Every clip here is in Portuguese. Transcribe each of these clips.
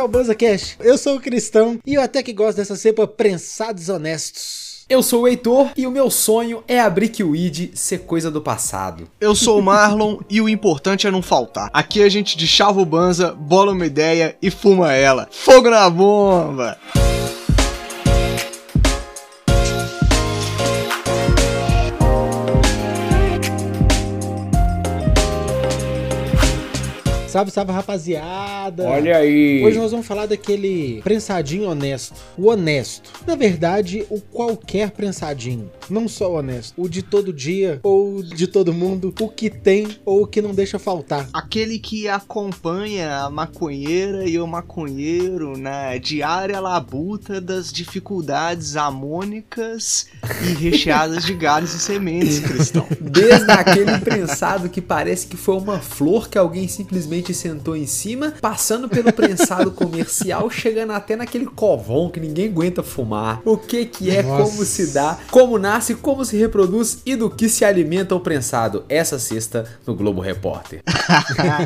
ao BanzaCast. Eu sou o Cristão e eu até que gosto dessa cepa prensados honestos. Eu sou o Heitor e o meu sonho é abrir que o ID ser coisa do passado. Eu sou o Marlon e o importante é não faltar. Aqui a gente deschava o Banza, bola uma ideia e fuma ela. Fogo na bomba! Salve, salve, rapaziada! Olha aí! Hoje nós vamos falar daquele prensadinho honesto. O honesto. Na verdade, o qualquer prensadinho. Não só o honesto. O de todo dia ou de todo mundo. O que tem ou o que não deixa faltar. Aquele que acompanha a maconheira e o maconheiro na diária labuta das dificuldades amônicas e recheadas de galhos e sementes, Cristão. Desde aquele prensado que parece que foi uma flor que alguém simplesmente sentou em cima, passando pelo prensado comercial, chegando até naquele covão que ninguém aguenta fumar. O que que é, Nossa. como se dá, como nasce, como se reproduz e do que se alimenta o prensado. Essa sexta no Globo Repórter.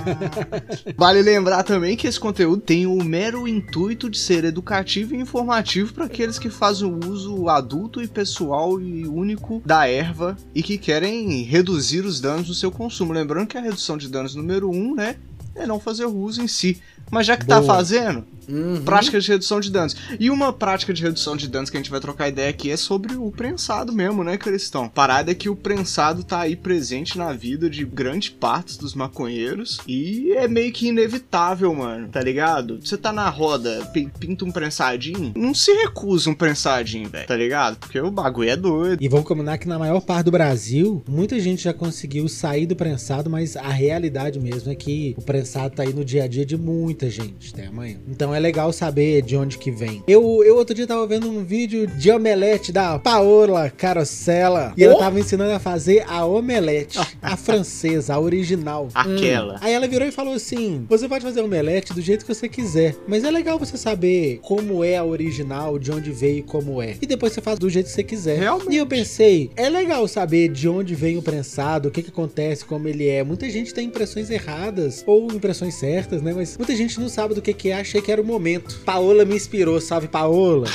Vale lembrar também que esse conteúdo tem o mero intuito de ser educativo e informativo para aqueles que fazem o uso adulto e pessoal e único da erva e que querem reduzir os danos do seu consumo. Lembrando que a redução de danos número um, né, é não fazer o uso em si. Mas já que tá Boa. fazendo, Uhum. prática de redução de danos. E uma prática de redução de danos que a gente vai trocar ideia aqui é sobre o prensado mesmo, né, Cristão? Parada é que o prensado tá aí presente na vida de grande parte dos maconheiros e é meio que inevitável, mano, tá ligado? Você tá na roda, pi- pinta um prensadinho, não se recusa um prensadinho, velho, tá ligado? Porque o bagulho é doido. E vamos combinar que na maior parte do Brasil, muita gente já conseguiu sair do prensado, mas a realidade mesmo é que o prensado tá aí no dia a dia de muita gente, né, mãe? Então é legal saber de onde que vem. Eu, eu outro dia tava vendo um vídeo de omelete da Paola Carosella e ela Oh! tava ensinando a fazer a omelete, a francesa, a original. Aquela. Aí ela virou e falou assim: Você pode fazer omelete do jeito que você quiser, mas é legal você saber como é a original, de onde veio e como é. E depois você faz do jeito que você quiser. Realmente. E eu pensei: é legal saber de onde vem o prensado, o que, que acontece, como ele é. Muita gente tem impressões erradas ou impressões certas, né? Mas muita gente não sabe do que, que é. Achei que era o momento. Paola me inspirou, salve Paola.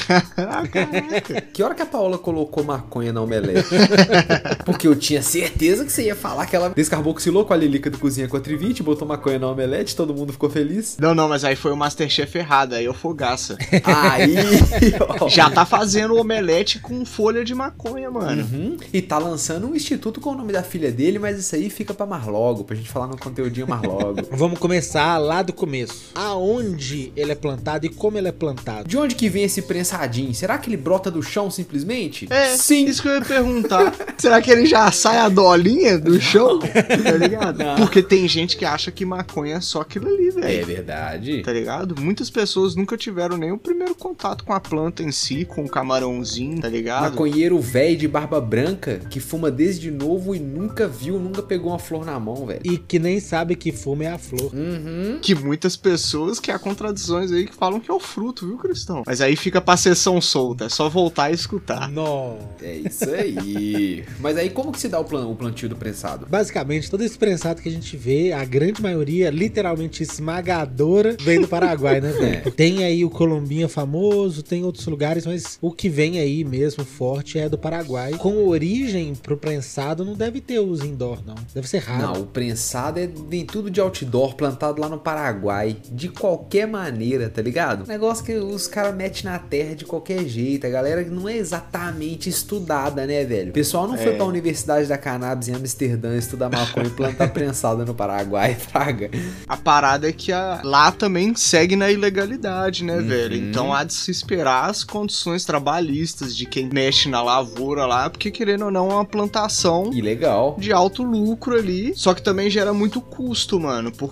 Que hora que a Paola colocou maconha na omelete? Porque eu tinha certeza que você ia falar que ela descarboxilou com a Lilica do Cozinha 420, botou maconha na omelete, todo mundo ficou feliz. Não, não, mas aí foi o Masterchef errado, aí eu fogaça. Aí, ó. Já tá fazendo omelete com folha de maconha, mano. Uhum. E tá lançando um instituto com o nome da filha dele, mas isso aí fica pra mais logo, pra gente falar no conteúdinho mais logo. Vamos começar lá do começo. Aonde ele é plantado e como ele é plantado. De onde que vem esse prensadinho? Será que ele brota do chão simplesmente? É, Sim. isso que eu ia perguntar. Será que ele já sai a dolinha do chão? Tá ligado? Não. Porque tem gente que acha que maconha é só aquilo ali, É velho. verdade. Tá ligado? Muitas pessoas nunca tiveram nem o primeiro contato com a planta em si, com o camarãozinho, tá ligado? Maconheiro velho de barba branca que fuma desde novo e nunca viu, nunca pegou uma flor na mão, velho. E que nem sabe que fumo é a flor. Uhum. Que muitas pessoas que há contradições aí que falam que é o fruto, viu, Cristão? Mas aí fica pra sessão solta, é só voltar e escutar. Nó. É isso aí. Mas aí como que se dá o, plan- o plantio do prensado? Basicamente, todo esse prensado que a gente vê, a grande maioria, literalmente esmagadora, vem do Paraguai, né, velho? Tem aí o Colombinha famoso, tem outros lugares, mas o que vem aí mesmo forte é do Paraguai. Com origem pro prensado, não deve ter os indoor, não. Deve ser raro. Não, o prensado é em tudo de outdoor, plantado lá no Paraguai. De qualquer maneira, tá ligado? Negócio que os caras metem na terra de qualquer jeito. A galera não é exatamente estudada, né, velho? O pessoal não foi É. pra Universidade da Cannabis em Amsterdã estudar maconha e plantar prensado no Paraguai, fraga. A parada é que a- lá também segue na ilegalidade, né, Uhum. velho? Então há de se esperar as condições trabalhistas de quem mexe na lavoura lá, porque querendo ou não é uma plantação Ilegal. de alto lucro ali, só que também gera muito custo, mano, porque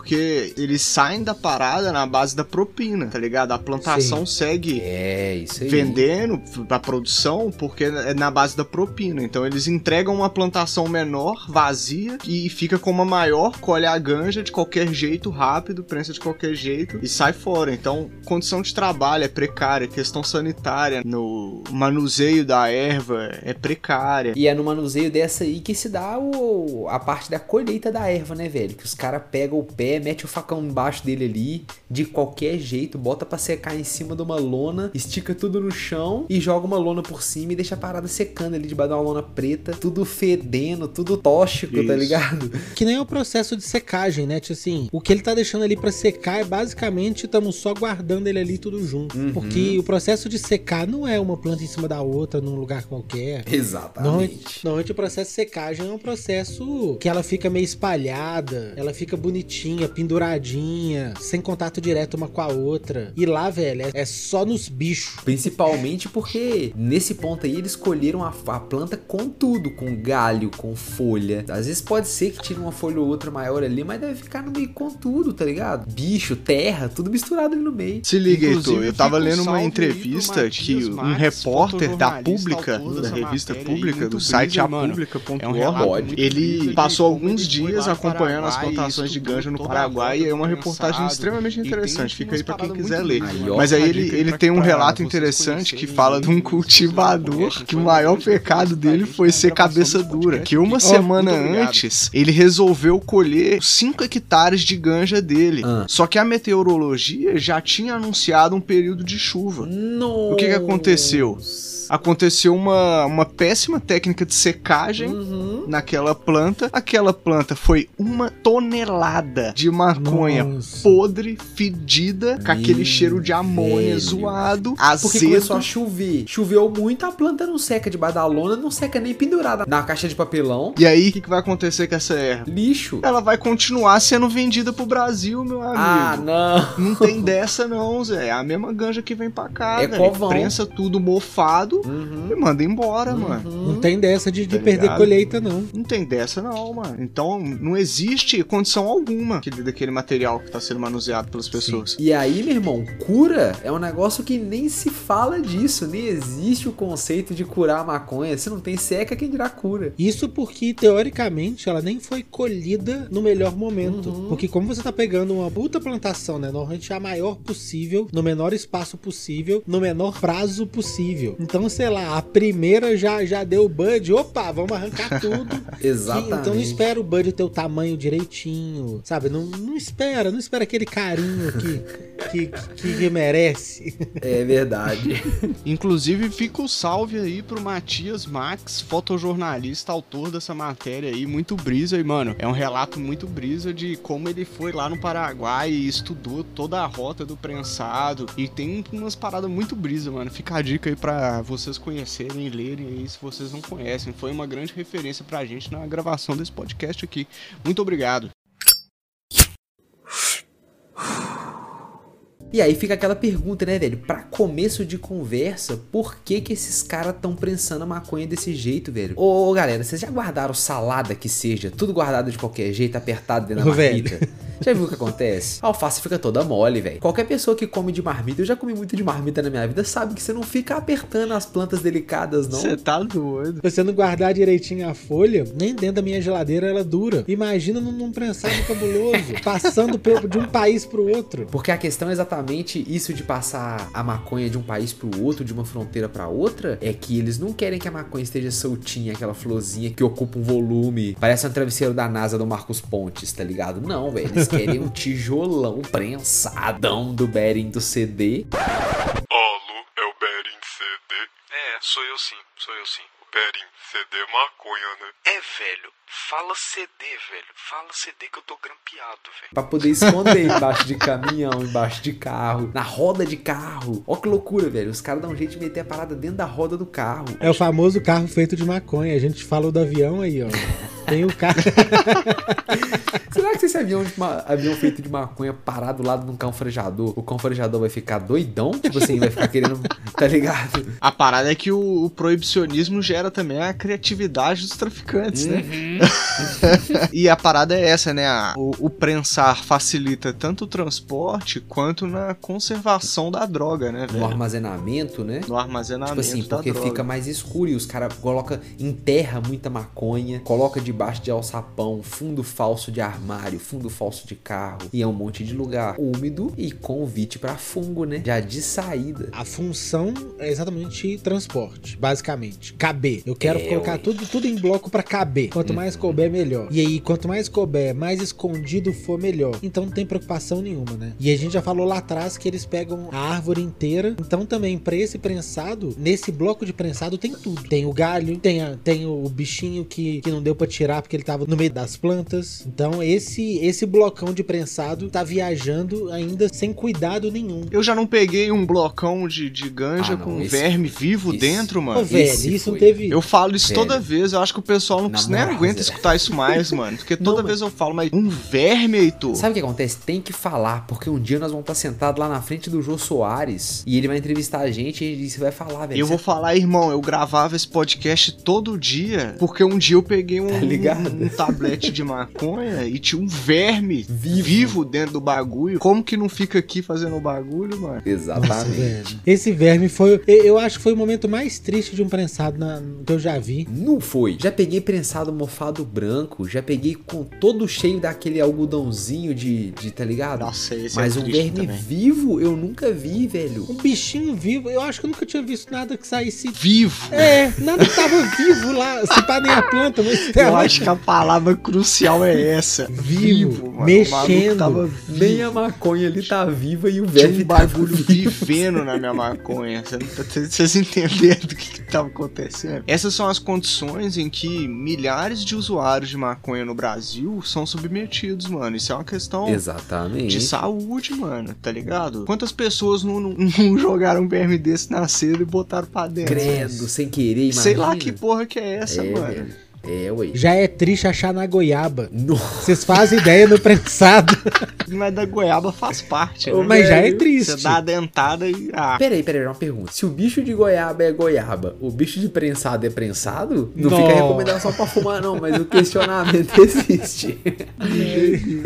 eles saem da parada na base da propina, tá ligado? A plantação segue É, vendendo a produção porque é na base da propina. Então eles entregam uma plantação menor, vazia, e fica com uma maior, colhe a ganja de qualquer jeito, rápido, prensa de qualquer jeito e sai fora. Então, condição de trabalho é precária, questão sanitária, no manuseio da erva é precária. E é no manuseio dessa aí que se dá o, a parte da colheita da erva, né, velho? Que os caras pegam o pé, mete o facão embaixo dele ali, de qualquer jeito, bota pra secar em cima de uma lona, estica tudo no chão e joga uma lona por cima e deixa a parada secando ali debaixo de uma lona preta, tudo fedendo, tudo tóxico, tá Isso. ligado? Que nem o processo de secagem, né? Tipo assim, o que ele tá deixando ali pra secar é basicamente estamos só guardando ele ali tudo junto. Uhum. Porque o processo de secar não é uma planta em cima da outra num lugar qualquer. Normalmente, Exatamente. normalmente o processo de secagem é um processo que ela fica meio espalhada, ela fica bonitinha, penduradinha, sem contato direto uma com a outra. E lá, velho, é, é só nos bichos. Principalmente porque nesse ponto aí eles escolheram a, a planta com tudo, com galho, com folha. Às vezes pode ser que tire uma folha ou outra maior ali, mas deve ficar no meio com tudo, tá ligado? Bicho, terra, tudo misturado ali no meio. Se liga, Heitor, eu tava lendo uma entrevista pro que Matias um repórter da Pública, da revista Pública, do site apublica.org, É um ele passou alguns dias acompanhando as plantações de ganja no Paraguai e é uma reportagem extremamente interessante. Fica aí pra quem quiser ler. Mas aí ele, ele tem um relato interessante que fala de um cultivador que o maior pecado dele foi ser cabeça dura. Que uma aqui. semana antes ele resolveu colher 5 hectares de ganja dele. Ah. Só que a meteorologia já tinha anunciado um período de chuva. O que que aconteceu? Aconteceu uma, uma péssima técnica de secagem Uhum. naquela planta. Aquela planta foi uma tonelada de maconha Nossa. podre, fedida, com aquele Meu cheiro de amônia velho. zoado, Porque azedo. começou a chover. Choveu muito, a planta não seca debaixo da lona, não seca nem pendurada na caixa de papelão. E aí, o que, que vai acontecer com essa erva? Lixo. Ela vai continuar sendo vendida pro Brasil, meu Ah, amigo. não. Não tem dessa não, Zé. É a mesma ganja que vem pra cá, É velho. covão. Prensa tudo mofado Uhum. e manda embora, mano. Uhum. Não tem dessa de, de Tá perder ligado? colheita, não. Não tem dessa não, mano. Então não existe condição alguma aquele, daquele material que tá sendo manuseado pelas pessoas. E aí, meu irmão, cura é um negócio que nem se fala disso. Nem existe o conceito de curar a maconha. Se não tem seca, quem dirá cura? Isso porque, teoricamente, ela nem foi colhida no melhor momento. Uhum. Porque como você tá pegando uma puta plantação, né? Normalmente é a maior possível, no menor espaço possível, no menor prazo possível. Então, sei lá, a primeira já, já deu o bud, opa, vamos arrancar tudo. Exatamente. então não espera o bud ter o tamanho direitinho, sabe? Não, não espera, não espera aquele carinho que, que, que, que merece. É verdade. Inclusive, fica o salve aí pro Matias Max, fotojornalista, autor dessa matéria aí, muito brisa. E, mano, é um relato muito brisa de como ele foi lá no Paraguai e estudou toda a rota do prensado. E tem umas paradas muito brisa, mano. Fica a dica aí pra vocês conhecerem e lerem aí, se vocês não conhecem. Foi uma grande referência pra gente na gravação desse podcast aqui. Muito obrigado. E aí fica aquela pergunta, né, velho? Pra começo de conversa, por que que esses caras tão prensando a maconha desse jeito, velho? Ô, ô, galera, vocês já guardaram salada que seja, tudo guardado de qualquer jeito, apertado dentro da Ô, velho. Já viu o que acontece? A alface fica toda mole, velho. Qualquer pessoa que come de marmita, eu já comi muito de marmita na minha vida, sabe que você não fica apertando as plantas delicadas, não. Você tá doido. Se você não guardar direitinho a folha, nem dentro da minha geladeira ela dura. Imagina num, prensado cabuloso, passando de um país pro outro. Porque a questão é exatamente isso de passar a maconha de um país pro outro, de uma fronteira pra outra, é que eles não querem que a maconha esteja soltinha, aquela florzinha que ocupa um volume, parece um travesseiro da NASA do Marcos Pontes, tá ligado? Não, velho, eles querem um tijolão prensadão do Bering do CD. Alô, é o Bering CD? É, sou eu sim, sou eu sim. Bering CD maconha, né? É, velho, fala CD, velho. Fala CD que eu tô grampeado, velho. Pra poder esconder embaixo de caminhão, embaixo de carro, na roda de carro. Ó que loucura, velho. Os caras dão um jeito de meter a parada dentro da roda do carro. É o famoso carro feito de maconha. A gente falou do avião aí, ó. Tem o cara. Será que se esse avião, ma- avião feito de maconha parar do lado de um cão farejador, o cão farejador vai ficar doidão? Tipo assim, vai ficar querendo. Tá ligado? A parada é que o, o proibicionismo gera também a criatividade dos traficantes, né? e a parada é essa, né? O, o prensar facilita tanto o transporte quanto na conservação da droga, né, No velho? armazenamento, né? No armazenamento Tipo assim, porque droga. fica mais escuro e os caras coloca, enterra muita maconha, coloca debaixo de alçapão, fundo falso de armário, fundo falso de carro, e é um monte de lugar úmido e convite pra fungo, né? Já de saída. A função é exatamente transporte, basicamente. Caber. Eu quero É, colocar ué. tudo, tudo em bloco pra caber. Quanto mais couber, melhor. E aí, quanto mais couber, mais escondido for, melhor. Então não tem preocupação nenhuma, né? E a gente já falou lá atrás que eles pegam a árvore inteira. Então também, pra esse prensado, nesse bloco de prensado tem tudo. Tem o galho, tem, a- tem o bichinho que, que não deu pra tirar porque ele tava no meio das plantas. Então esse, esse blocão de prensado tá viajando ainda sem cuidado nenhum. Eu já não peguei um blocão de, de ganja Ah, não, com esse- verme vivo esse- dentro, mano. velho, esse isso não teve. Eu falo isso Velho. toda vez, eu acho que o pessoal não, Na nem moral, aguenta escutar isso mais, mano. Porque toda Não, vez eu falo, mas um verme, Heitor. Sabe o que acontece? Tem que falar, porque um dia nós vamos estar sentados lá na frente do Jô Soares e ele vai entrevistar a gente e você vai falar, velho. Eu você vou falar, irmão, eu gravava esse podcast todo dia, porque um dia eu peguei um, Tá ligado? um, um tablete de maconha e tinha um verme Vivo. vivo. dentro do bagulho. Como que não fica aqui fazendo o bagulho, mano? Nossa, Exatamente. velho. Esse verme foi. eu- acho que foi o momento mais triste de um prensado na- que eu já vi. Não foi. Já peguei prensado mofado branco, já peguei com todo cheio daquele algodãozinho de, de tá ligado? Nossa, esse Mas é um verme também. vivo eu nunca vi, velho. Um bichinho vivo. Eu acho que eu nunca tinha visto nada que saísse. Vivo. É, nada que tava vivo lá. Se pá nem a planta, mas Eu acho que a palavra crucial é essa. Vivo, mano. O mexendo. maluco Tava vivo. Nem a maconha ali tá viva e o Tinha verme um tá bagulho vivo. vivendo na minha maconha. Cê não tá- Vocês entenderam do que, que tava acontecendo? Essas são as condições em que milhares de usuários de maconha no Brasil são submetidos, mano. Isso é uma questão Exatamente. de saúde, mano, tá ligado? Quantas pessoas não, não- não jogaram um verme desse na e botaram pra dentro? Credo, sem querer, imagina. Sei lá que porra que é essa, é, mano. É, ué. Já é triste achar na goiaba. Nossa. Vocês fazem ideia no prensado. Mas da goiaba faz parte, né? Mas já é triste. Você dá a dentada e. Ah, Peraí, peraí, uma pergunta. Se o bicho de goiaba é goiaba, o bicho de prensado é prensado? Não, Não. fica recomendação pra fumar, não, mas o questionamento existe.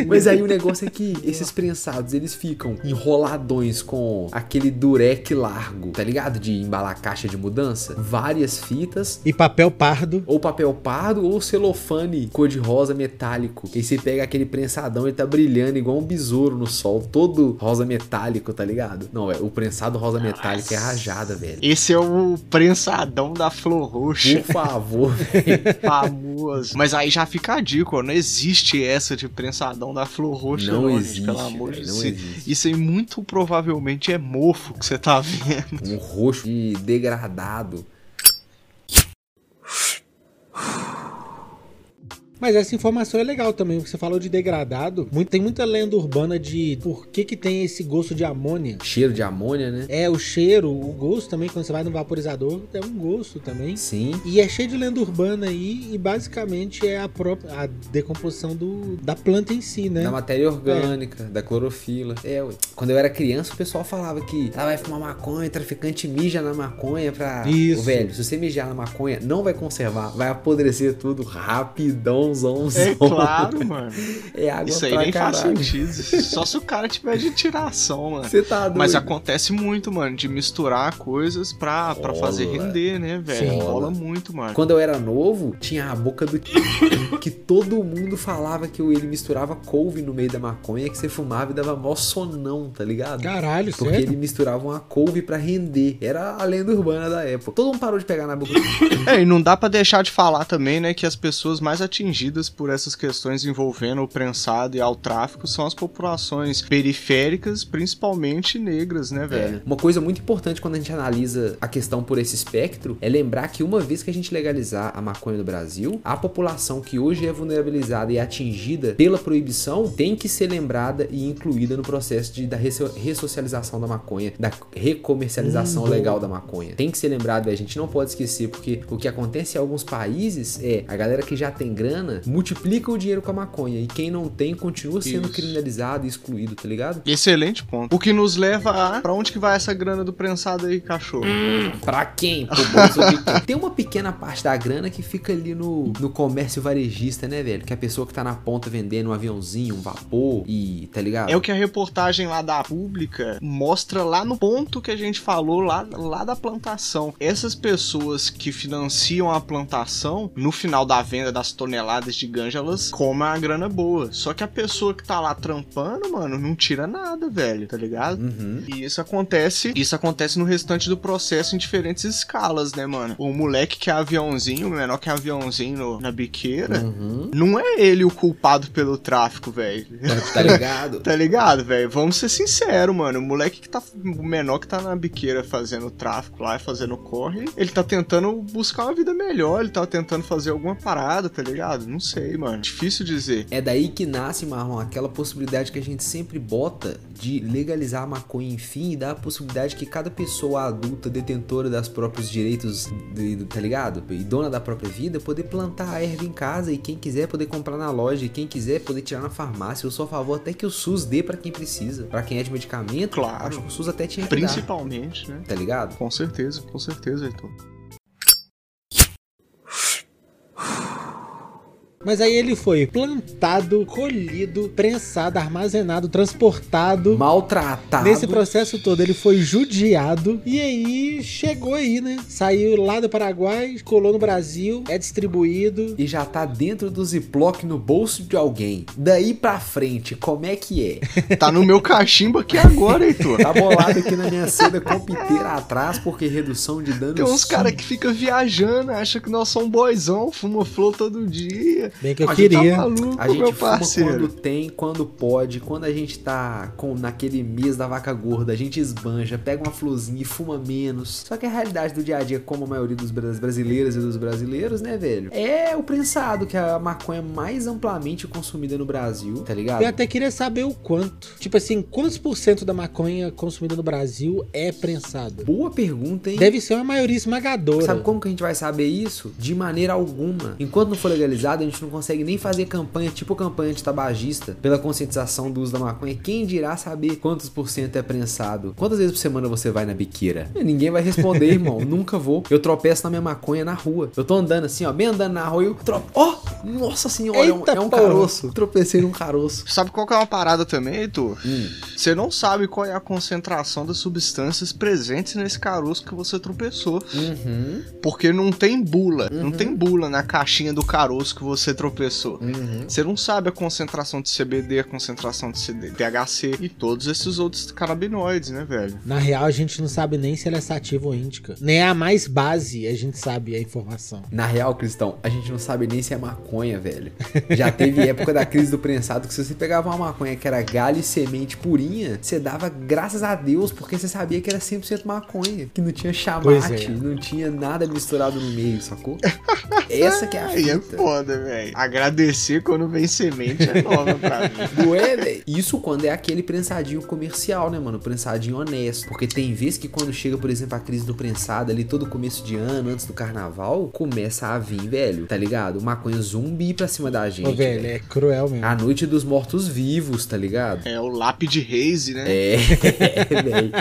mas aí o negócio é que esses prensados, eles ficam enroladões com aquele durec largo, tá ligado? De embalar caixa de mudança. Várias fitas. E papel pardo. Ou papel pardo ou celofane cor-de-rosa metálico. E aí você pega aquele prensadão e tá brilhando igual um besouro no sol, todo rosa metálico, tá ligado? Não, é, o prensado rosa metálico é rajada, velho. esse é o prensadão da flor roxa. Por favor, velho. famoso. Mas aí já fica a dica. Não existe essa de prensadão da flor roxa, Não não, existe, gente, pelo amor de Deus. Isso aí muito provavelmente é mofo que você tá vendo. um roxo de degradado. Mas essa informação é legal também, porque você falou de degradado. Muito- tem muita lenda urbana de por que, que tem esse gosto de amônia. Cheiro de amônia, né? É, o cheiro, o gosto também, quando você vai no vaporizador, é um gosto também. Sim. E é cheio de lenda urbana aí, e basicamente é a própria a decomposição do, da planta em si, né? Da matéria orgânica, da clorofila. É, ué. Quando eu era criança, o pessoal falava que ah, vai fumar maconha, traficante mija na maconha pra. Isso. Ô, velho, se você mijar na maconha, não vai conservar, vai apodrecer tudo rapidão, zão, zão. É claro, mano. É água Isso aí pra nem faz caralho. sentido. Só se o cara tiver de tiração, mano. Você tá doido. Mas acontece muito, mano, de misturar coisas pra, pra Rola. fazer render, né, velho? Sim. Rola muito, mano. Quando eu era novo, tinha a boca do que todo mundo falava que ele misturava couve no meio da maconha, que você fumava e dava mó sonão, tá ligado? Caralho, Porque sério? ele misturava uma couve pra render. Era a lenda urbana da época. Todo mundo parou de pegar na boca. É, e não dá pra deixar de falar também, né, que as pessoas mais atingidas por essas questões envolvendo o prensado e ao tráfico são as populações periféricas, principalmente negras, né, velho? É. Uma coisa muito importante quando a gente analisa a questão por esse espectro é lembrar que uma vez que a gente legalizar a maconha no Brasil, a população que hoje é vulnerabilizada e atingida pela proibição tem que ser lembrada e incluída no processo de, da resso- ressocialização da maconha, da recomercialização legal da maconha. Tem que ser lembrado, e a gente não pode esquecer, porque o que acontece em alguns países é a galera que já tem grana grana, multiplica o dinheiro com a maconha. E quem não tem continua sendo Isso. criminalizado e excluído, tá ligado? Excelente ponto. O que nos leva a. Pra onde que vai essa grana do prensado aí, cachorro? Pra quem? Pro bolso de quem? Tem uma pequena parte da grana que fica ali no, no comércio varejista, né, velho? Que é a pessoa que tá na ponta vendendo um aviãozinho, um vapor e, tá ligado? É o que a reportagem lá da pública mostra lá no ponto que a gente falou, lá, lá da plantação. Essas pessoas que financiam a plantação, no final da venda das toneladas de ganja, elas comem a grana boa. Só que a pessoa que tá lá trampando, mano, não tira nada, velho, tá ligado? Uhum. E isso acontece, isso acontece no restante do processo em diferentes escalas, né, mano? O moleque que é aviãozinho, o menor que é aviãozinho no- na biqueira, Uhum. não é ele o culpado pelo tráfico, velho. Tá ligado? Tá ligado, velho? Vamos ser sinceros, mano. O moleque que tá. O menor que tá na biqueira fazendo tráfico lá, fazendo corre, ele tá tentando buscar uma vida melhor, ele tá tentando fazer alguma parada, tá ligado? Não sei, mano. Difícil dizer. É daí que nasce, Marlon, aquela possibilidade que a gente sempre bota de legalizar a maconha, enfim, e dar a possibilidade que cada pessoa adulta, detentora das próprios direitos, de- tá ligado? E dona da própria vida, poder plantar a erva em casa e quem quiser poder comprar na loja e quem quiser poder tirar na farmácia. Eu sou a favor até que o SUS dê pra quem precisa. Pra quem é de medicamento, Claro. acho que o SUS até tinha que dar, Principalmente, né? tá ligado? Com certeza, com certeza, Heitor. Mas aí ele foi plantado, colhido, prensado, armazenado, transportado. Maltratado. Nesse processo todo ele foi judiado e aí chegou aí, né? Saiu lá do Paraguai, colou no Brasil, é distribuído. e já tá dentro do ziploc no bolso de alguém. Daí pra frente, como é que é? Tá no meu cachimbo aqui agora, Heitor. Tá bolado aqui na minha seda com piteira atrás, porque redução de danos. Tem uns caras que ficam viajando, acham que nós somos boizão, fuma flor todo dia. Bem que eu A gente queria. Tá maluco, A gente fuma parceiro. quando tem, quando pode. Quando a gente tá com, naquele mês da vaca gorda, a gente esbanja, pega uma florzinha e fuma menos. Só que a realidade do dia a dia, como a maioria dos bra- das brasileiras e dos brasileiros, né, velho? É o prensado, que é a maconha mais amplamente consumida no Brasil, tá ligado? Eu até queria saber o quanto. Tipo assim, quantos por cento da maconha consumida no Brasil é prensada? Boa pergunta, hein? Deve ser uma maioria esmagadora. Sabe como que a gente vai saber isso? De maneira alguma. Enquanto não for legalizado, a gente não consegue nem fazer campanha, tipo campanha de tabagista, pela conscientização do uso da maconha. Quem dirá saber quantos por cento é prensado? Quantas vezes por semana você vai na biqueira? Ninguém vai responder, irmão. Nunca vou. Eu tropeço na minha maconha na rua. Eu tô andando assim, ó, bem andando na rua e eu tropo. Ó! nossa senhora, é um, Eita é um porra. caroço. Tropecei num caroço. Sabe qual que é uma parada também, Heitor? Hum. Você não sabe qual é a concentração das substâncias presentes nesse caroço que você tropeçou. Uhum. Porque não tem bula. Não tem bula na caixinha do caroço que você tropeçou. Uhum. Você não sabe a concentração de CBD, a concentração de CD, THC e todos esses outros canabinoides, né, velho? Na real, a gente não sabe nem se ela é sativa ou índica. Nem a mais base a gente sabe a informação. Na real, Cristão, a gente não sabe nem se é maconha, velho. Já teve época da crise do prensado que se você pegava uma maconha que era galho e semente purinha, você dava graças a Deus porque você sabia que era 100% maconha. Que não tinha chamate, é. não tinha nada misturado no meio, sacou? Essa que é a Aí é fita. foda, velho. Agradecer quando vem semente é nova pra mim. É, velho? Isso quando é aquele prensadinho comercial, né, mano? Prensadinho honesto. Porque tem vezes que quando chega, por exemplo, a crise do prensado ali, todo começo de ano, antes do carnaval, começa a vir, velho, tá ligado? Maconha zumbi pra cima da gente. Ô, velho, é cruel mesmo. A noite dos mortos vivos, tá ligado? É o lápis de Reise, né? É, velho.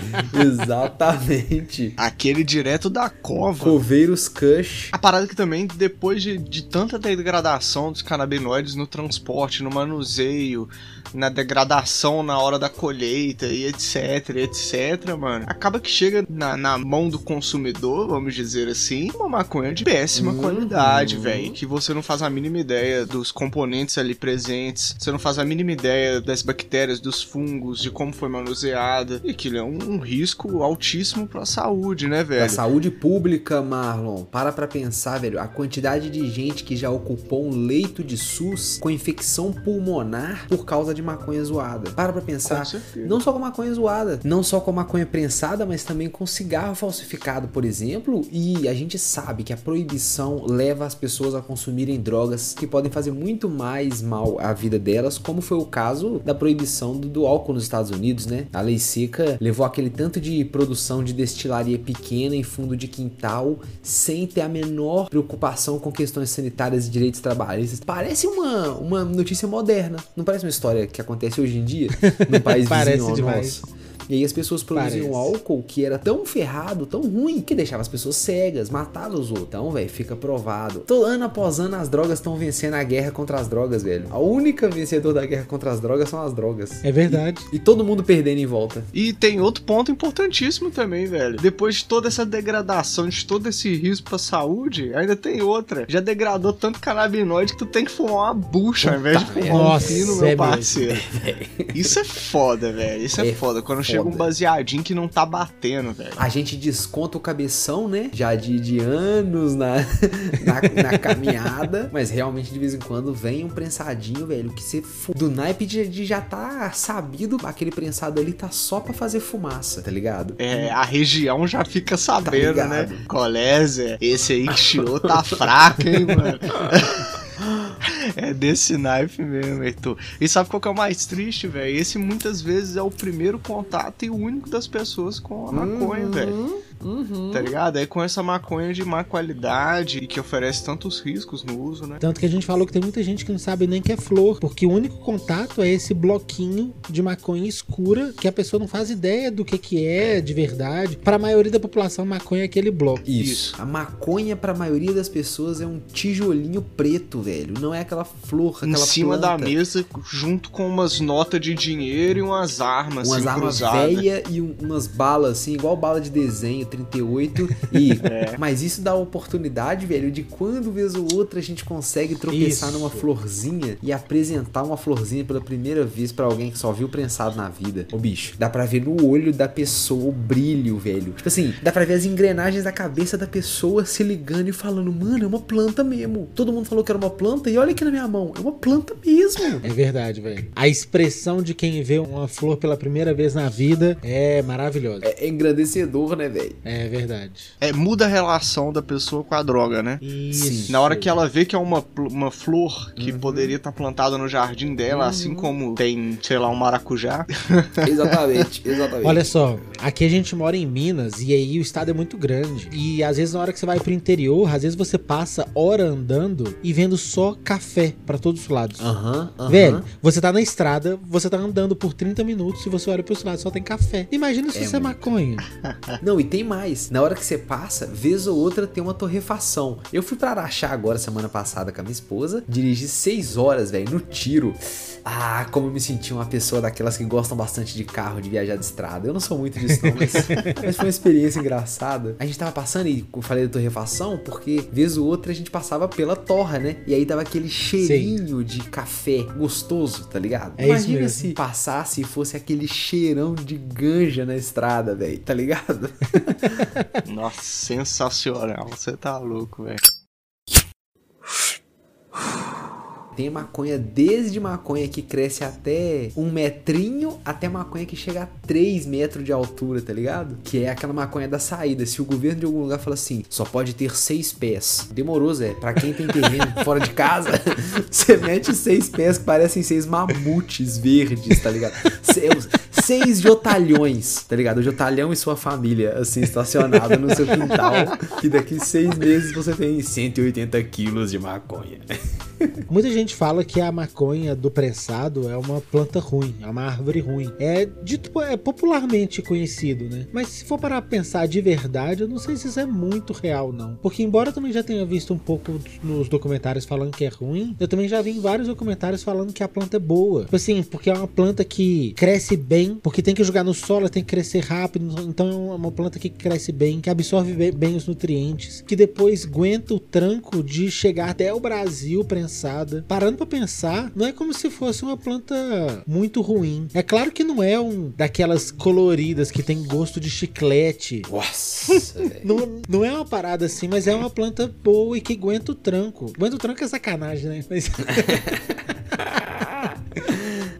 Exatamente. Aquele direto da cova. Coveiros Kush. A parada que também, depois de, de tanta degradação dos canabinoides no transporte, no manuseio, na degradação na hora da colheita e etc, etc, mano, acaba que chega na, na mão do consumidor, vamos dizer assim, uma maconha de péssima Uhum. qualidade, velho. Que você não faz a mínima ideia dos componentes ali presentes, você não faz a mínima ideia das bactérias, dos fungos, de como foi manuseada. E aquilo é um, um risco altíssimo pra saúde, né, velho? saúde pública, Marlon. Para pra pensar, velho. A quantidade de gente que já ocupou um leito de SUS com infecção pulmonar por causa de maconha zoada. Para pra pensar. Não só com maconha zoada, não só com maconha prensada, mas também com cigarro falsificado, por exemplo. E a gente sabe que a proibição leva as pessoas a consumirem drogas que podem fazer muito mais mal à vida delas, como foi o caso da proibição do, do álcool nos Estados Unidos, né? A lei seca levou aquele tanto de produção de destilaria pequena em fundo de quintal, sem ter a menor preocupação com questões sanitárias e direitos trabalhistas. Parece uma, uma notícia moderna. Não parece uma história que acontece hoje em dia num país Parece vizinho demais. nosso. E aí as pessoas produziam Parece. álcool que era tão ferrado, tão ruim, que deixava as pessoas cegas, matava os outros. Então, velho, fica provado. Todo ano após ano as drogas estão vencendo a guerra contra as drogas, velho. A única vencedor da guerra contra as drogas são as drogas. É verdade. E todo mundo perdendo em volta. E tem outro ponto importantíssimo também, velho. Depois de toda essa degradação, de todo esse risco pra saúde, ainda tem outra. Já degradou tanto canabinoide que tu tem que fumar uma bucha ao invés de Puta fumar um fino, é meu mesmo. parceiro. Isso é foda, velho. Isso é, É foda. Quando chega um foda. baseadinho que não tá batendo, velho. A gente desconta o cabeção, né? Já de, de anos na, na, na caminhada. Mas realmente, de vez em quando, vem um prensadinho, velho, que você... fu- Do naipe de, de já tá sabido, aquele prensado ali tá só pra fazer fumaça, tá ligado? É, a região já fica sabendo, Tá né? Colésio, esse aí que chiou tá fraco, hein, mano? É desse naipe mesmo, Heitor. E sabe qual que é o mais triste, velho? Esse muitas vezes é o primeiro contato e o único das pessoas com a maconha, velho. Uhum. Tá ligado? É com essa maconha de má qualidade e que oferece tantos riscos no uso, né? Tanto que a gente falou que tem muita gente que não sabe nem que é flor, porque o único contato é esse bloquinho de maconha escura que a pessoa não faz ideia do que que é de verdade. Para a maioria da população, maconha é aquele bloco. Isso. A maconha, pra maioria das pessoas, é um tijolinho preto, velho. Não é aquela flor, Em aquela cima da planta. mesa, junto com umas notas de dinheiro e umas armas, Umas assim, armas e um- umas balas, assim, igual bala de desenho, 38. E. É. Mas isso dá a oportunidade, velho, de quando vez ou outra a gente consegue tropeçar Isso. numa florzinha e apresentar uma florzinha pela primeira vez pra alguém que só viu prensado na vida. Ô bicho, dá pra ver no olho da pessoa o brilho, velho. Tipo assim, dá pra ver as engrenagens da cabeça da pessoa se ligando e falando, mano, é uma planta mesmo. Todo mundo falou que era uma planta e olha aqui na minha mão, é uma planta mesmo. É verdade, velho. A expressão de quem vê uma flor pela primeira vez na vida é maravilhosa. É engrandecedor, né, velho? É verdade. É, muda a relação da pessoa com a droga, né? Isso. Na hora que ela vê que é uma, uma flor que Uhum. poderia estar plantada no jardim dela, assim como tem, sei lá, um maracujá. Exatamente, exatamente. Olha só, aqui a gente mora em Minas e aí o estado é muito grande. E às vezes na hora que você vai pro interior, às vezes você passa hora andando e vendo só café pra todos os lados. Aham, aham. Velho, você tá na estrada, você tá andando por 30 minutos e você olha pros lados só tem café. Imagina se É isso é muito. maconha. Não, e tem mais. Na hora que você passa, vez ou outra tem uma torrefação. Eu fui pra Araxá agora, semana passada, com a minha esposa. Dirigi seis horas, velho, no tiro. Ah, como eu me senti uma pessoa daquelas que gostam bastante de carro, de viajar de estrada. Eu não sou muito disso, não, mas, mas foi uma experiência engraçada. A gente tava passando e eu falei da torrefação porque, vez ou outra, a gente passava pela torra, né? E aí dava aquele cheirinho de café gostoso, tá ligado? É isso Imagina se passasse e fosse aquele cheirão de ganja na estrada, velho, tá ligado? Nossa, sensacional. Você tá louco, velho. Tem maconha desde maconha que cresce até um metrinho até maconha que chega a 3 metros de altura, tá ligado? Que é aquela maconha da saída. Se o governo de algum lugar fala assim, só pode ter seis pés. Demorou, Zé. Pra quem tem terreno fora de casa, você mete seis pés que parecem seis mamutes verdes, tá ligado? Seus, seis jotalhões, tá ligado? O jotalhão e sua família, assim, estacionado no seu quintal. E daqui seis meses você tem 180 quilos de maconha. Muita gente fala que a maconha do prensado é uma planta ruim, é uma árvore ruim. É dito é popularmente conhecido, né? Mas se for para pensar de verdade, eu não sei se isso é muito real não. Porque embora eu também já tenha visto um pouco nos documentários falando que é ruim, eu também já vi em vários documentários falando que a planta é boa. Tipo assim, porque é uma planta que cresce bem, porque tem que jogar no solo, tem que crescer rápido, então é uma planta que cresce bem, que absorve bem- os nutrientes, que depois aguenta o tranco de chegar até o Brasil prensada. Parando pra pensar, não é como se fosse uma planta muito ruim. É claro que não é um daquelas coloridas que tem gosto de chiclete. Nossa. Não, não é uma parada assim, mas é uma planta boa e que aguenta o tranco. Aguenta o tranco é sacanagem, né? Mas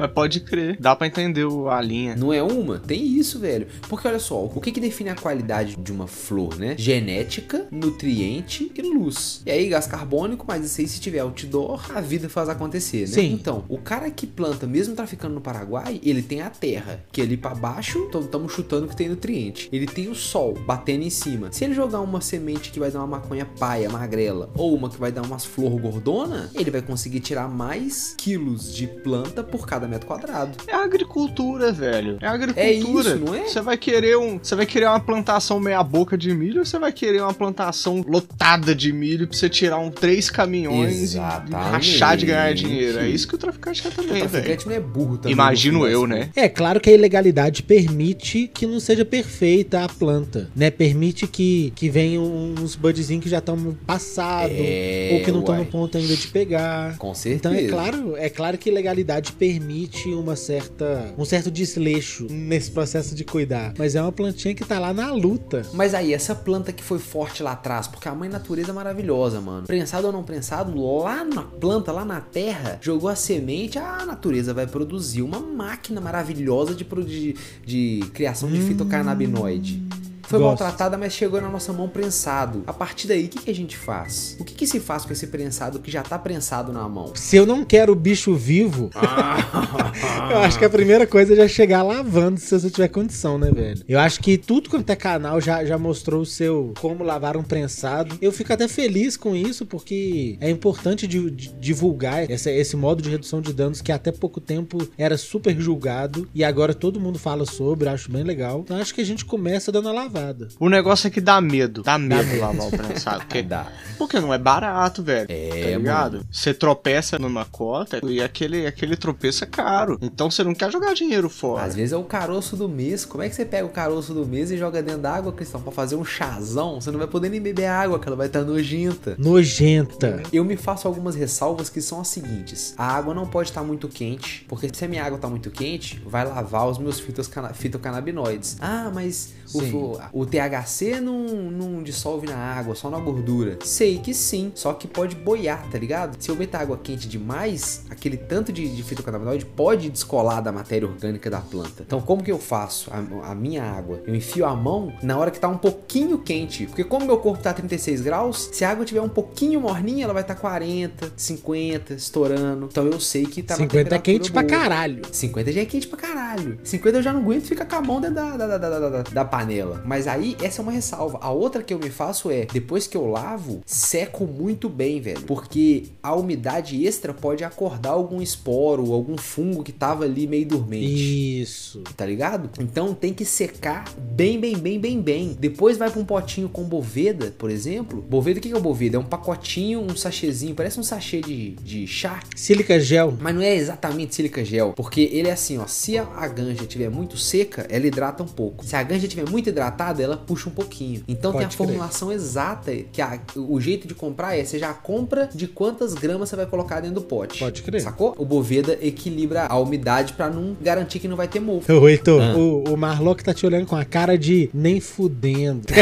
Mas pode crer, dá pra entender a linha. Não é uma? Tem isso, velho. Porque olha só, o que, que define a qualidade de uma flor, né? Genética, nutriente e luz. E aí, gás carbônico, mas isso aí, se tiver outdoor, a vida faz acontecer, né? Sim. Então, o cara que planta, mesmo traficando no Paraguai, ele tem a terra, que ali pra baixo, estamos chutando que tem nutriente. Ele tem o sol batendo em cima. Se ele jogar uma semente que vai dar uma maconha paia, magrela, ou uma que vai dar umas flor gordona, ele vai conseguir tirar mais quilos de planta por cada metro quadrado. É agricultura, velho. É agricultura. É isso, não é? Você vai querer um, você vai querer uma plantação meia boca de milho ou você vai querer uma plantação lotada de milho pra você tirar um três caminhões e Exatamente. rachar de ganhar dinheiro? É isso que o traficante quer O também, velho. traficante não é burro também. Imagino eu, né? É claro que a ilegalidade permite que não seja perfeita a planta, né? Permite que, que venham uns budzinhos que já estão passados, É, ou que não estão no ponto ainda de pegar. Com certeza. Então é claro, é claro que legalidade permite uma certa, um certo desleixo nesse processo de cuidar. Mas é uma plantinha que tá lá na luta. Mas aí, essa planta que foi forte lá atrás, porque a mãe natureza é maravilhosa, mano. Prensado ou não prensado, lá na planta, lá na terra, jogou a semente, a natureza vai produzir uma máquina maravilhosa de, de, de criação de fitocannabinoide. Foi Gosto. maltratada, mas chegou na nossa mão prensado. A partir daí, o que, que a gente faz? O que, que se faz com esse prensado que já tá prensado na mão? Se eu não quero o bicho vivo, eu acho que a primeira coisa é já chegar lavando se você tiver condição, né, velho? Eu acho que tudo quanto é canal já, já mostrou o seu como lavar um prensado. Eu fico até feliz com isso, porque é importante di- di- divulgar essa- esse modo de redução de danos que até pouco tempo era super julgado e agora todo mundo fala sobre, acho bem legal. Então acho que a gente começa dando a lavada. O negócio é que dá medo. Dá medo medo. lavar o prensado. Porque, Dá. porque não é barato, velho. É, tá ligado? Você tropeça numa cota e aquele, aquele tropeço é caro. Então você não quer jogar dinheiro fora. Às vezes é o caroço do mês. Como é que você pega o caroço do mês e joga dentro da água, Cristão, pra fazer um chazão? Você não vai poder nem beber água, que ela vai estar nojenta. Nojenta. Eu me faço algumas ressalvas que são as seguintes: a água não pode estar muito quente, porque se a minha água está muito quente, vai lavar os meus fitocana- fitocannabinoides. Ah, mas o. o, THC não, não dissolve na água, só na gordura. Sei que sim, só que pode boiar, tá ligado? Se eu meter água quente demais, aquele tanto de, de fitocannabinoide pode descolar da matéria orgânica da planta. Então, como que eu faço a, a minha água? Eu enfio a mão na hora que tá um pouquinho quente, porque como meu corpo tá 36 graus, se a água tiver um pouquinho morninha, ela vai estar tá 40, 50, estourando. Então eu sei que tá na 50 é quente pra boa. caralho. 50 já é quente pra caralho. 50 eu já não aguento ficar com a mão dentro da, da, da, da, da- da panela. Mas aí, essa é uma ressalva. A outra que eu me faço é, depois que eu lavo, seco muito bem, velho. Porque a umidade extra pode acordar algum esporo, algum fungo que tava ali meio dormente. Isso. Tá ligado? Então tem que secar bem, bem, bem, bem, bem. Depois vai pra um potinho com boveda, por exemplo. Boveda, o que é o boveda? É um pacotinho, um sachêzinho, parece um sachê de, de chá. Sílica gel. Mas não é exatamente sílica gel, porque ele é assim, ó. Se a, a ganja estiver muito seca, ela hidrata um pouco. Se a ganja estiver muito hidratada, ela puxa um pouquinho. Então tem a Pode crer. formulação exata, que a- o jeito de comprar é, você já compra de quantas gramas você vai colocar dentro do pote. Pode crer. Sacou? O Boveda equilibra a umidade pra não garantir que não vai ter mofo. Ô, Heitor, Ah. o, o Marlock tá te olhando com a cara de nem fudendo.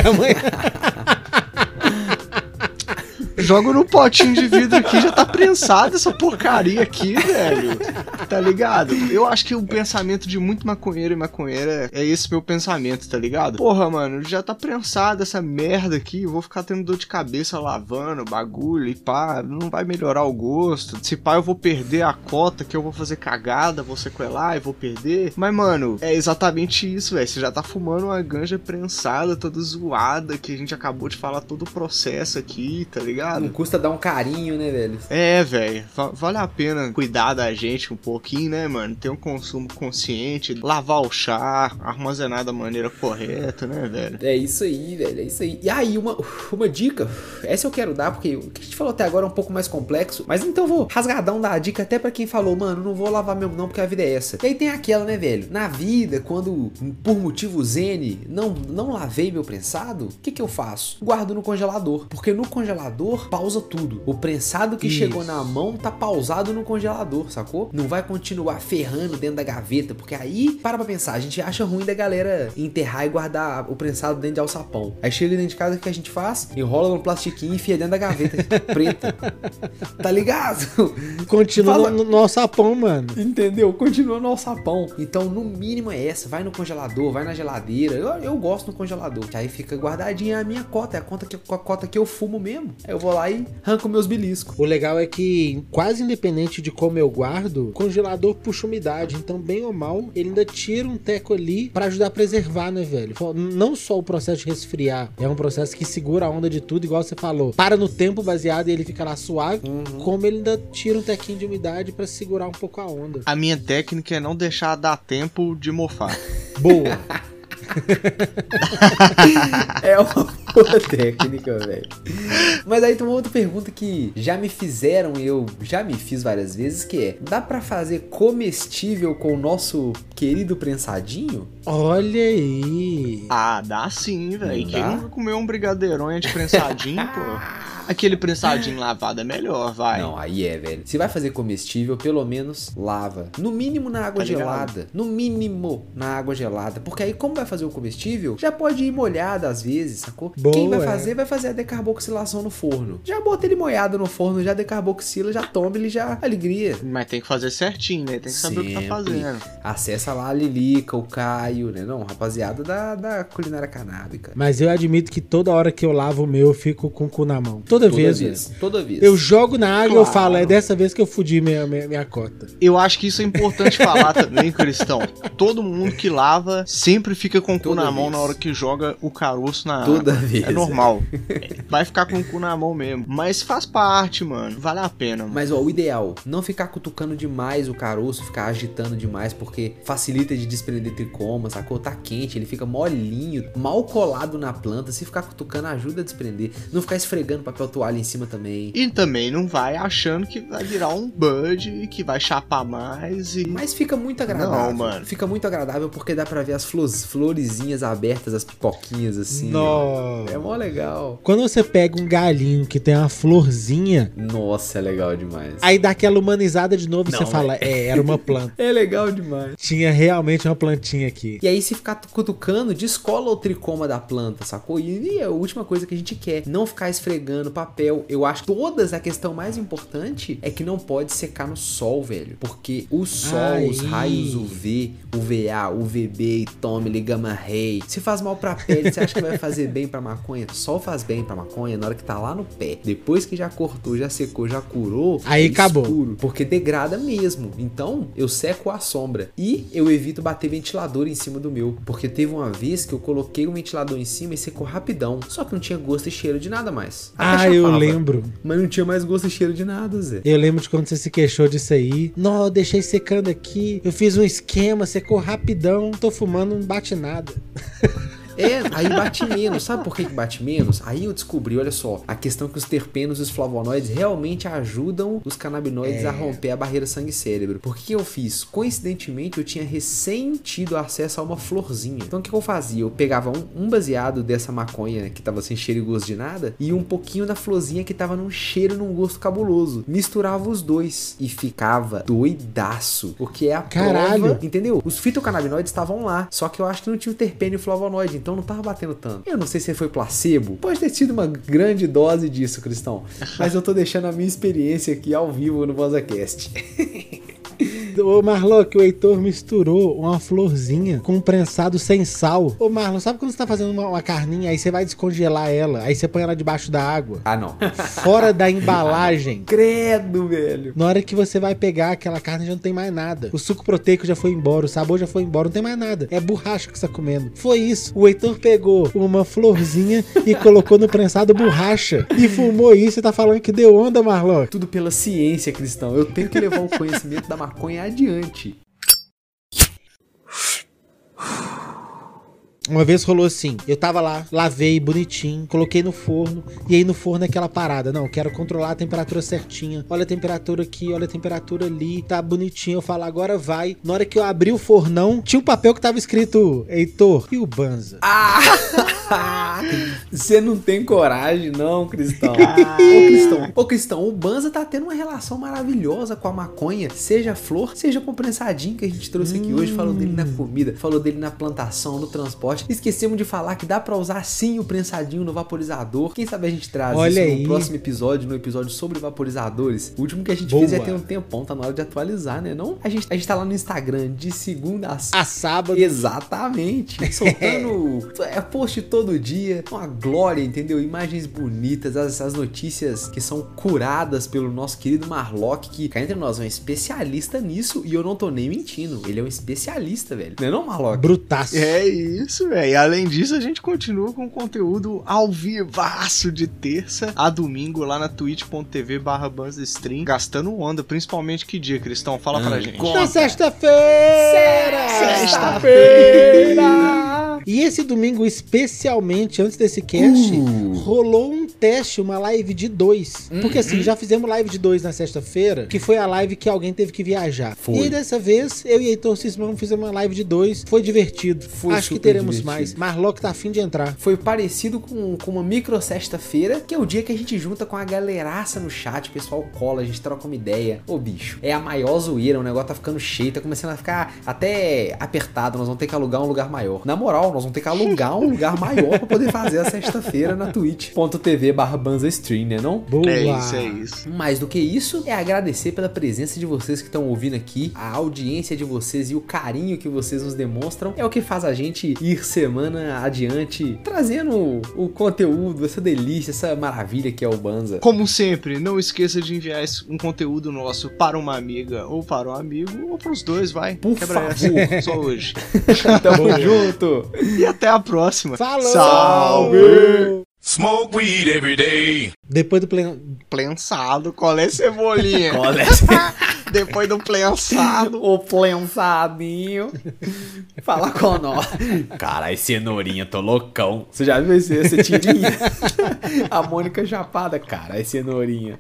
Joga no potinho de vidro aqui, já tá prensado essa porcaria aqui, velho. Tá ligado? Eu acho que o pensamento de muito maconheiro e maconheira é esse meu pensamento, tá ligado? Porra, mano, já tá prensado essa merda aqui, vou ficar tendo dor de cabeça lavando bagulho e pá, não vai melhorar o gosto. Se pá, eu vou perder a cota que eu vou fazer cagada, vou sequelar e vou perder. Mas, mano, é exatamente isso, velho. Você já tá fumando uma ganja prensada, toda zoada, que a gente acabou de falar todo o processo aqui, tá ligado? Não custa dar um carinho, né, velho? É, velho, va- vale a pena cuidar da gente um pouquinho, né, mano? Ter um consumo consciente, lavar o chá, armazenar da maneira correta, né, velho? É isso aí, velho, é isso aí. E aí, uma, uma dica, essa eu quero dar, porque o que a gente falou até agora é um pouco mais complexo, mas então eu vou rasgadão dar a dica até pra quem falou, mano, não vou lavar mesmo não, porque a vida é essa. E aí tem aquela, né, velho? Na vida, quando por motivo zene, não, não lavei meu prensado, o que que eu faço? Guardo no congelador, porque no congelador pausa tudo. O prensado que Isso. chegou na mão tá pausado no congelador, sacou? Não vai continuar ferrando dentro da gaveta, porque aí, para pra pensar, a gente acha ruim da galera enterrar e guardar o prensado dentro de alçapão. Aí chega dentro de casa, o que a gente faz? Enrola no plastiquinho e enfia dentro da gaveta preta. Tá ligado? Continua Fala- no, no alçapão, mano. Entendeu? Continua no alçapão. Então, no mínimo é essa. Vai no congelador, vai na geladeira. Eu, eu gosto no congelador. Que aí fica guardadinha a minha cota. É a, conta que, a cota que eu fumo mesmo. Aí eu vou lá e arranco meus beliscos. O legal é que, quase independente de como eu guardo, o congelador puxa umidade. Então, bem ou mal, ele ainda tira um teco ali pra ajudar a preservar, né, velho? Não só o processo de resfriar, é um processo que segura a onda de tudo, igual você falou. Para no tempo baseado e ele fica lá suave, como ele ainda tira um tequinho de umidade pra segurar um pouco a onda. A minha técnica é não deixar dar tempo de mofar. Boa! É uma boa técnica, velho. Mas aí tem uma outra pergunta que já me fizeram e eu já me fiz várias vezes, que é: dá pra fazer comestível com o nosso querido prensadinho? Olha aí! Ah, dá sim, velho. Não Quem nunca comeu um brigadeironho de prensadinho, pô? Aquele prensadinho lavado é melhor, vai. Não, aí é, velho. Se vai fazer comestível, pelo menos lava. No mínimo na água Tá ligado? gelada. No mínimo na água gelada. Porque aí, como vai fazer o comestível, já pode ir molhado às vezes, sacou? Boa, Quem vai é. fazer, vai fazer a decarboxilação no forno. Já bota ele molhado no forno, já decarboxila, já toma ele já. Alegria. Mas tem que fazer certinho, né? Tem que saber o que tá Sempre. fazendo. Acessa lá a Lilica, o Caio, né? Não, rapaziada da, da culinária canábica. Mas eu admito que toda hora que eu lavo o meu, eu fico com o cu na mão. Toda, Toda vez. vez. velho. Toda vez. Eu jogo na água e eu Claro. falo, é dessa vez que eu fudi minha, minha, minha cota. Eu acho que isso é importante falar também, Cristão. Todo mundo que lava sempre fica com o cu na mão vez. na hora que joga o caroço na Toda água. É normal. Vai ficar com o cu na mão mesmo. Mas faz parte, mano. Vale a pena, mano. Mas ó, o ideal, não ficar cutucando demais o caroço, ficar agitando demais, porque facilita de desprender tricoma, sacou? Tá quente, ele fica molinho, mal colado na planta. Se ficar cutucando, ajuda a desprender. Não ficar esfregando papel toalha em cima também. E também não vai achando que vai virar um bud e que vai chapar mais e. Mas fica muito agradável. Não, mano. Fica muito agradável porque dá pra ver as flores, florezinhas abertas, as pipoquinhas assim. ó. É mó legal. Quando você pega um galinho que tem uma florzinha, Nossa, é legal demais. aí dá aquela humanizada de novo e você fala, é, era uma planta. É legal demais. Tinha realmente uma plantinha aqui. E aí, se ficar cutucando, descola o tricoma da planta, sacou? E, é a última coisa que a gente quer. Não ficar esfregando papel. Eu acho que todas a questão mais importante é que não pode secar no sol, velho. Porque o sol, Ai. os raios UV, UVA, UVB, tome, gama ray, se faz mal pra pele, você acha que vai fazer bem pra maconha? Sol faz bem pra maconha na hora que tá lá no pé. Depois que já cortou, já secou, já curou, Aí é acabou. escuro, porque degrada mesmo. Então, eu seco a sombra. E eu evito bater ventilador em cima do meu. Porque teve uma vez que eu coloquei o ventilador em cima e secou rapidão. Só que não tinha gosto e cheiro de nada mais. Até Ah, eu chapava, lembro. Mas não tinha mais gosto e cheiro de nada, Zé. Eu lembro de quando você se queixou disso aí. Não, eu deixei secando aqui. Eu fiz um esquema, secou rapidão. Tô fumando, não bate nada. É, aí bate menos. Sabe por que que bate menos? Aí eu descobri, olha só, a questão que os terpenos e os flavonoides realmente ajudam os canabinoides a romper a barreira sangue-cérebro. Por que que eu fiz? Coincidentemente, eu tinha recém tido acesso a uma florzinha. Então o que que eu fazia? Eu pegava um, um baseado dessa maconha que tava sem cheiro e gosto de nada e um pouquinho da florzinha que tava num cheiro e num gosto cabuloso. Misturava os dois e ficava doidaço. Porque é a Caralho. prova Entendeu? Os fitocannabinoides estavam lá, só que eu acho que não tinha o terpeno e o flavonoide, então não tava batendo tanto. Eu não sei se foi placebo, pode ter sido uma grande dose disso, Cristão, mas eu tô deixando a minha experiência aqui ao vivo no VozaCast. Ô Marlock, o Heitor misturou uma florzinha com um prensado sem sal. Ô Marlon, sabe quando você tá fazendo uma, uma carninha, aí você vai descongelar ela, aí você põe ela debaixo da água, Ah, não. fora da embalagem. Credo, velho. Na hora que você vai pegar aquela carne já não tem mais nada. O suco proteico já foi embora, o sabor já foi embora, não tem mais nada. É borracha que você tá comendo. Foi isso. O Heitor pegou uma florzinha e colocou no prensado borracha. E fumou isso e tá falando que deu onda, Marlock. Tudo pela ciência, Cristão. Eu tenho que levar o conhecimento da maconha adiante. Uma vez rolou assim, eu tava lá, lavei bonitinho, coloquei no forno, e aí no forno é aquela parada, não, quero controlar a temperatura certinha. Olha a temperatura aqui, olha a temperatura ali, tá bonitinho. Eu falo, agora vai. Na hora que eu abri o fornão, tinha um papel que tava escrito Heitor e o Banza. Ah! Você não tem coragem, não, Cristão. Ô, Cristão, ô, Cristão, o Banza tá tendo uma relação maravilhosa com a maconha, seja flor, seja com o prensadinho que a gente trouxe aqui hoje. Falou dele na comida, falou dele na plantação, no transporte. Esquecemos de falar que dá pra usar sim o prensadinho no vaporizador. Quem sabe a gente traz Olha isso aí. no próximo episódio, no episódio sobre vaporizadores. O último que a gente Boa. fez já tem um tempão, tá na hora de atualizar, né? Não? A gente, a gente tá lá no Instagram de segunda a A sábado. Exatamente. Soltando é, post todo dia. Uma glória, entendeu? Imagens bonitas, as, as notícias que são curadas pelo nosso querido Marlock, que cá entre nós é um especialista nisso e eu não tô nem mentindo. Ele é um especialista, velho. Não é não, Marlock? Brutaço. É isso, velho. E Além disso, a gente continua com conteúdo ao vivaço de terça a domingo lá na twitch.tv barra Stream, gastando onda, principalmente que dia, Cristão? Fala pra Ah, gente. Na sexta-feira! Sexta-feira! E esse domingo, especialmente antes desse cast, Uh. rolou um teste, uma live de dois. Hum, Porque assim, já fizemos live de dois na sexta-feira, que foi a live que alguém teve que viajar. Foi. E dessa vez, eu e Heitor Cismão fizemos uma live de dois. Foi divertido. Foi Acho que teremos divertido. mais. Marlock tá afim de entrar. Foi parecido com, com uma micro sexta-feira, que é o dia que a gente junta com a galeraça no chat, o pessoal cola, a gente troca uma ideia. Ô bicho, é a maior zoeira, o negócio tá ficando cheio, tá começando a ficar até apertado, nós vamos ter que alugar um lugar maior. Na moral, nós vamos ter que alugar um lugar maior pra poder fazer a sexta-feira na twitch.tv barra banzastream, né não? Boa! É isso, é isso. Mais do que isso, é agradecer pela presença de vocês que estão ouvindo aqui, a audiência de vocês e o carinho que vocês nos demonstram é o que faz a gente ir semana adiante, trazendo o conteúdo, essa delícia, essa maravilha que é o Banza. Como sempre, não esqueça de enviar um conteúdo nosso para uma amiga ou para um amigo, ou pros dois, vai. Por Quebra favor. essa só hoje. Tamo junto! E até a próxima. Falou! Salve! Smoke weed every day. Depois do play... Plensado, qual é cebolinha? Olha Depois do plensado. o plensadinho. Fala com nós. Caralho, cenourinha, tô loucão. Você já viu esse, esse tirinha? A Mônica Chapada, cara, cenourinha.